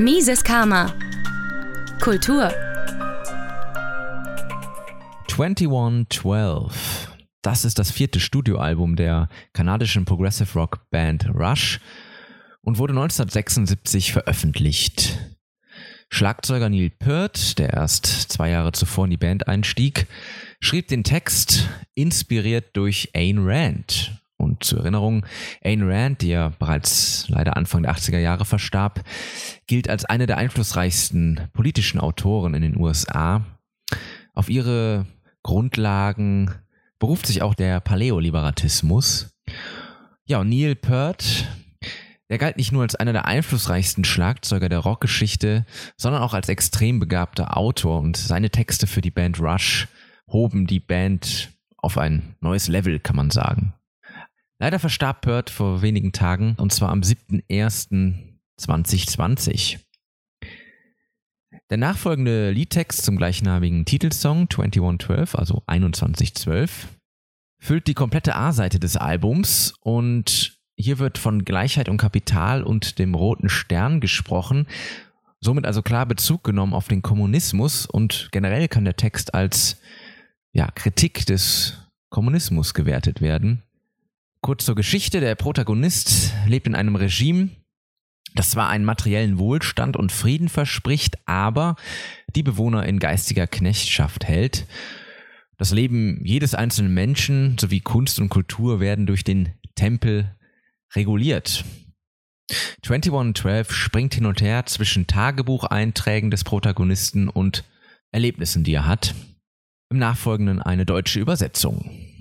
Mises Karma. Kultur. 2112. Das ist das vierte Studioalbum der kanadischen Progressive Rock Band Rush und wurde 1976 veröffentlicht. Schlagzeuger Neil Peart, der erst zwei Jahre zuvor in die Band einstieg, schrieb den Text inspiriert durch Ayn Rand. Und zur Erinnerung, Ayn Rand, die ja bereits leider Anfang der 80er Jahre verstarb, gilt als eine der einflussreichsten politischen Autoren in den USA. Auf ihre Grundlagen beruft sich auch der Paläoliberatismus. Ja, und Neil Peart, der galt nicht nur als einer der einflussreichsten Schlagzeuger der Rockgeschichte, sondern auch als extrem begabter Autor und seine Texte für die Band Rush hoben die Band auf ein neues Level, kann man sagen. Leider verstarb Peart vor wenigen Tagen und zwar am 7.01.2020. Der nachfolgende Liedtext zum gleichnamigen Titelsong 2112, also 2112, füllt die komplette A-Seite des Albums und hier wird von Gleichheit und Kapital und dem roten Stern gesprochen, somit also klar Bezug genommen auf den Kommunismus und generell kann der Text als ja, Kritik des Kommunismus gewertet werden. Kurz zur Geschichte, der Protagonist lebt in einem Regime, das zwar einen materiellen Wohlstand und Frieden verspricht, aber die Bewohner in geistiger Knechtschaft hält. Das Leben jedes einzelnen Menschen sowie Kunst und Kultur werden durch den Tempel reguliert. 2112 springt hin und her zwischen Tagebucheinträgen des Protagonisten und Erlebnissen, die er hat. Im Nachfolgenden eine deutsche Übersetzung.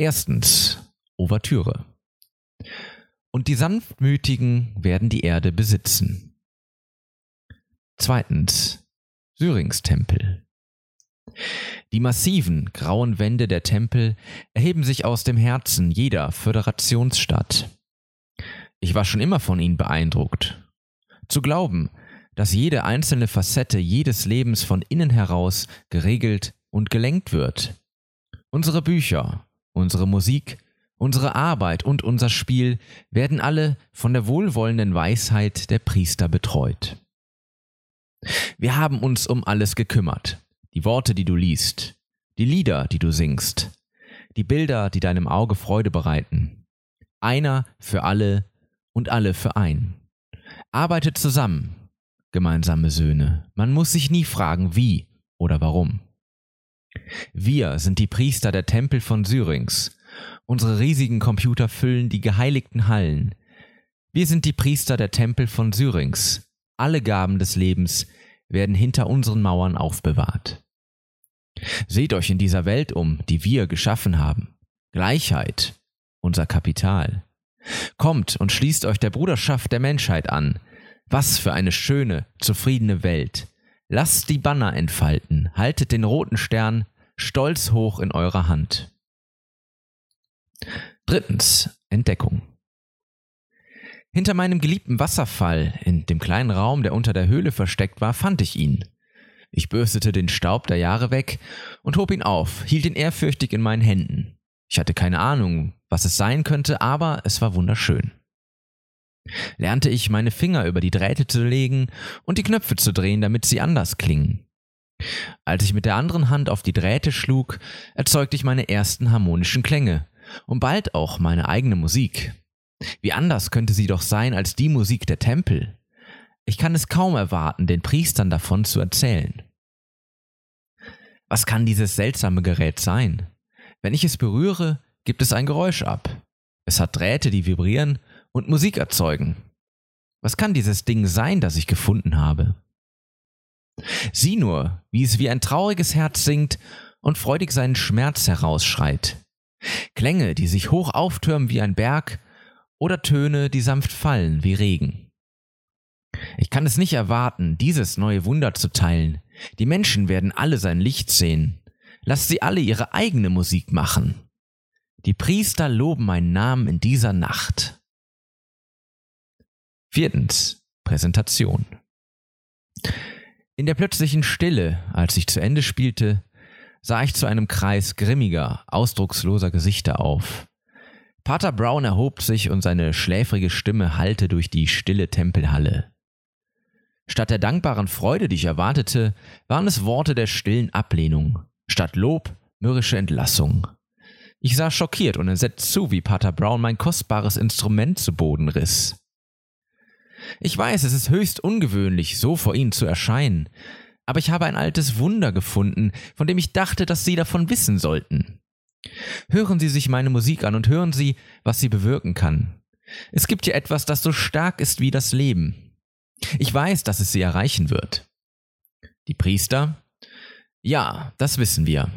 Erstens Ouvertüre. Und die Sanftmütigen werden die Erde besitzen. Zweitens Syringstempel. Die massiven, grauen Wände der Tempel erheben sich aus dem Herzen jeder Föderationsstadt. Ich war schon immer von ihnen beeindruckt. Zu glauben, dass jede einzelne Facette jedes Lebens von innen heraus geregelt und gelenkt wird. Unsere Bücher, unsere Musik, unsere Arbeit und unser Spiel werden alle von der wohlwollenden Weisheit der Priester betreut. Wir haben uns um alles gekümmert, die Worte, die du liest, die Lieder, die du singst, die Bilder, die deinem Auge Freude bereiten. Einer für alle und alle für ein. Arbeitet zusammen, gemeinsame Söhne. Man muss sich nie fragen, wie oder warum. Wir sind die Priester der Tempel von Syrinx. Unsere riesigen Computer füllen die geheiligten Hallen. Wir sind die Priester der Tempel von Syrinx. Alle Gaben des Lebens werden hinter unseren Mauern aufbewahrt. Seht euch in dieser Welt um, die wir geschaffen haben. Gleichheit, unser Kapital. Kommt und schließt euch der Bruderschaft der Menschheit an. Was für eine schöne, zufriedene Welt. Lasst die Banner entfalten, haltet den roten Stern stolz hoch in eurer Hand. Drittens, Entdeckung. Hinter meinem geliebten Wasserfall, in dem kleinen Raum, der unter der Höhle versteckt war, fand ich ihn. Ich bürstete den Staub der Jahre weg und hob ihn auf, hielt ihn ehrfürchtig in meinen Händen. Ich hatte keine Ahnung, was es sein könnte, aber es war wunderschön. Lernte ich meine Finger über die Drähte zu legen und die Knöpfe zu drehen, damit sie anders klingen. Als ich mit der anderen Hand auf die Drähte schlug, erzeugte ich meine ersten harmonischen Klänge und bald auch meine eigene Musik. Wie anders könnte sie doch sein als die Musik der Tempel? Ich kann es kaum erwarten, den Priestern davon zu erzählen. Was kann dieses seltsame Gerät sein? Wenn ich es berühre, gibt es ein Geräusch ab. Es hat Drähte, die vibrieren und Musik erzeugen. Was kann dieses Ding sein, das ich gefunden habe? Sieh nur, wie es wie ein trauriges Herz singt und freudig seinen Schmerz herausschreit. Klänge, die sich hoch auftürmen wie ein Berg, oder Töne, die sanft fallen wie Regen. Ich kann es nicht erwarten, dieses neue Wunder zu teilen. Die Menschen werden alle sein Licht sehen. Lasst sie alle ihre eigene Musik machen. Die Priester loben meinen Namen in dieser Nacht. Viertens. Präsentation. In der plötzlichen Stille, als ich zu Ende spielte, sah ich zu einem Kreis grimmiger, ausdrucksloser Gesichter auf. Pater Brown erhob sich und seine schläfrige Stimme hallte durch die stille Tempelhalle. Statt der dankbaren Freude, die ich erwartete, waren es Worte der stillen Ablehnung, statt Lob mürrische Entlassung. Ich sah schockiert und entsetzt zu, wie Pater Brown mein kostbares Instrument zu Boden riss. Ich weiß, es ist höchst ungewöhnlich, so vor Ihnen zu erscheinen, aber ich habe ein altes Wunder gefunden, von dem ich dachte, dass Sie davon wissen sollten. Hören Sie sich meine Musik an und hören Sie, was sie bewirken kann. Es gibt hier etwas, das so stark ist wie das Leben. Ich weiß, dass es Sie erreichen wird. Die Priester? Ja, das wissen wir.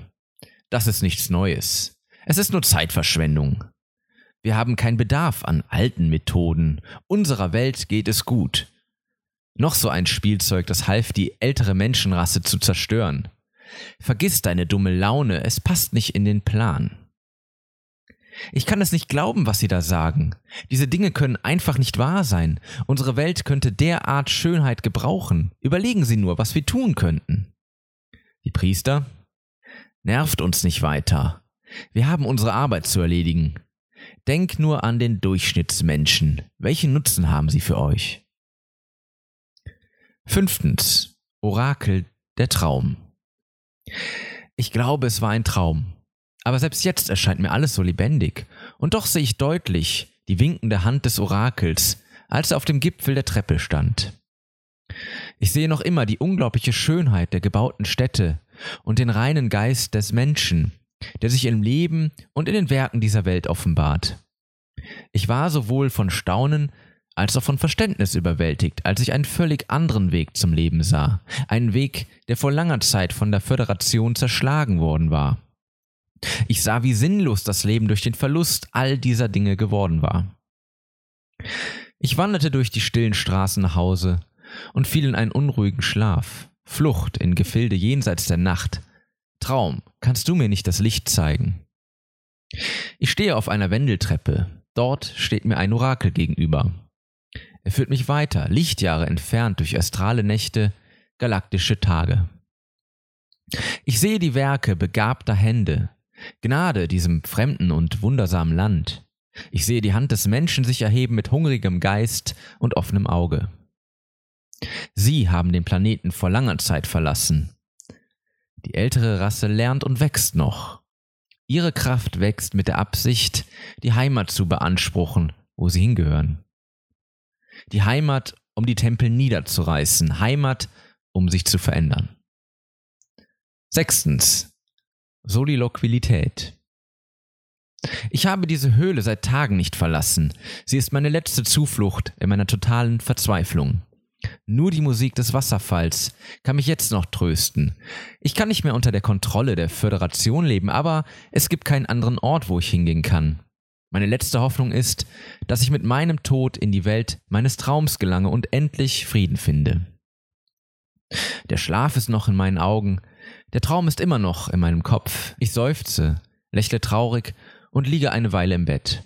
Das ist nichts Neues. Es ist nur Zeitverschwendung. Wir haben keinen Bedarf an alten Methoden. Unserer Welt geht es gut. Noch so ein Spielzeug, das half, die ältere Menschenrasse zu zerstören. Vergiss deine dumme Laune, es passt nicht in den Plan. Ich kann es nicht glauben, was Sie da sagen. Diese Dinge können einfach nicht wahr sein. Unsere Welt könnte derart Schönheit gebrauchen. Überlegen Sie nur, was wir tun könnten. Die Priester? Nervt uns nicht weiter. Wir haben unsere Arbeit zu erledigen. Denk nur an den Durchschnittsmenschen. Welchen Nutzen haben sie für euch? Fünftens. Orakel der Traum. Ich glaube, es war ein Traum. Aber selbst jetzt erscheint mir alles so lebendig. Und doch sehe ich deutlich die winkende Hand des Orakels, als er auf dem Gipfel der Treppe stand. Ich sehe noch immer die unglaubliche Schönheit der gebauten Städte und den reinen Geist des Menschen, der sich im Leben und in den Werken dieser Welt offenbart. Ich war sowohl von Staunen als auch von Verständnis überwältigt, als ich einen völlig anderen Weg zum Leben sah, einen Weg, der vor langer Zeit von der Föderation zerschlagen worden war. Ich sah, wie sinnlos das Leben durch den Verlust all dieser Dinge geworden war. Ich wanderte durch die stillen Straßen nach Hause und fiel in einen unruhigen Schlaf, Flucht in Gefilde jenseits der Nacht. Traum, kannst du mir nicht das Licht zeigen? Ich stehe auf einer Wendeltreppe, dort steht mir ein Orakel gegenüber. Er führt mich weiter, Lichtjahre entfernt durch astrale Nächte, galaktische Tage. Ich sehe die Werke begabter Hände, Gnade diesem fremden und wundersamen Land. Ich sehe die Hand des Menschen sich erheben mit hungrigem Geist und offenem Auge. Sie haben den Planeten vor langer Zeit verlassen. Die ältere Rasse lernt und wächst noch. Ihre Kraft wächst mit der Absicht, die Heimat zu beanspruchen, wo sie hingehören. Die Heimat, um die Tempel niederzureißen, Heimat, um sich zu verändern. Sechstens. Soliloquilität. Ich habe diese Höhle seit Tagen nicht verlassen. Sie ist meine letzte Zuflucht in meiner totalen Verzweiflung. Nur die Musik des Wasserfalls kann mich jetzt noch trösten. Ich kann nicht mehr unter der Kontrolle der Föderation leben, aber es gibt keinen anderen Ort, wo ich hingehen kann. Meine letzte Hoffnung ist, dass ich mit meinem Tod in die Welt meines Traums gelange und endlich Frieden finde. Der Schlaf ist noch in meinen Augen, der Traum ist immer noch in meinem Kopf. Ich seufze, lächle traurig und liege eine Weile im Bett.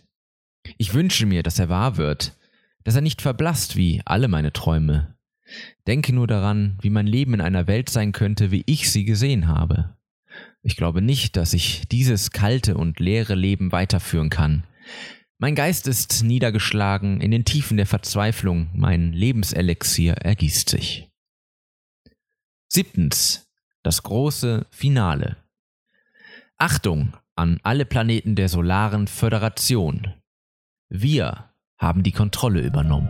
Ich wünsche mir, dass er wahr wird, dass er nicht verblasst wie alle meine Träume. Denke nur daran, wie mein Leben in einer Welt sein könnte, wie ich sie gesehen habe. Ich glaube nicht, dass ich dieses kalte und leere Leben weiterführen kann. Mein Geist ist niedergeschlagen, in den Tiefen der Verzweiflung, mein Lebenselixier ergießt sich. Siebtens. Das große Finale. Achtung an alle Planeten der Solaren Föderation. Wir haben die Kontrolle übernommen.